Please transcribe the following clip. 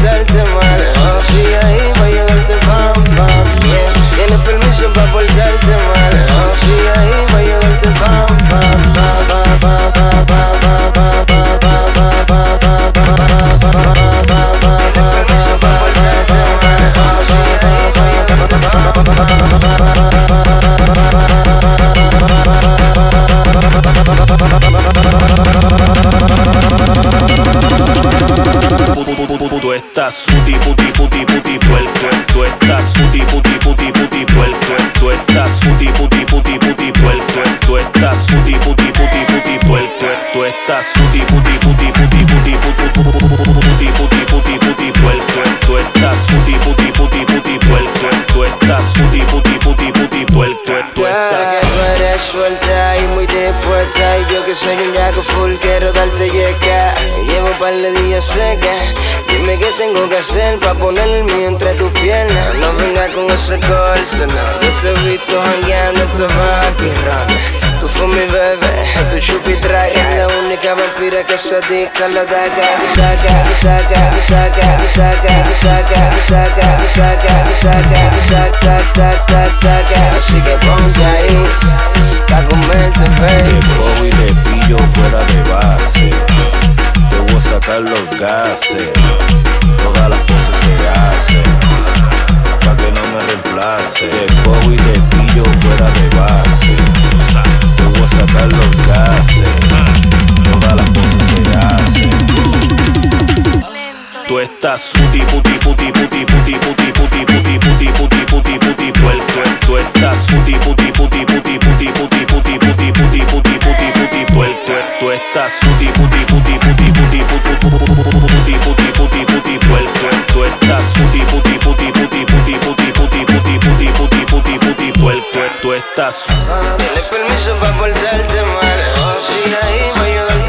quiser. Tú estás suti puti puti puti puerco. Tú estás suti puti puti puti puerco. Tú estás suti puti puti puti puerco. Tú estás suti puti puti puti puerco. Tú estás suti puti puti puti puti puti puti puti puti puti puerco. Tú estás suti puti puti puti puerco. Tú estás suti puti puti puti puerco. Tú estás suelta y muy dispuesta y yo que soy un yaco full quiero darte llegar par de días seca Dime qué tengo que hacer pa' poner el mío entre tus piernas No venga con ese corte, no Yo te he visto jangueando, esto va aquí Tú fue mi bebé, tu chupi traga La única vampira que se adicta a la daga Y saca, y saca, y saca, y saca, y saca, y saca, y saca, y saca, y saca, tac, tac, tac, Así que ponte ahí, pa' comerte, Te baby y pillo fuera de base. Los gases. Todas las poses se hacen. Pa' que no me reemplace. Cojo y te pillo fuera de base. Te voy a sacar los gases. Todas las poses se hacen. Tú estás suti puti puti puti puti puti puti puti puti puti puti puti puerto. Tú estás suti puti puti puti puti puti puti puti puti puti puti puti puerto. Tú estás puti tú, estás. Tienes permiso para portarte mal, o si ahí va a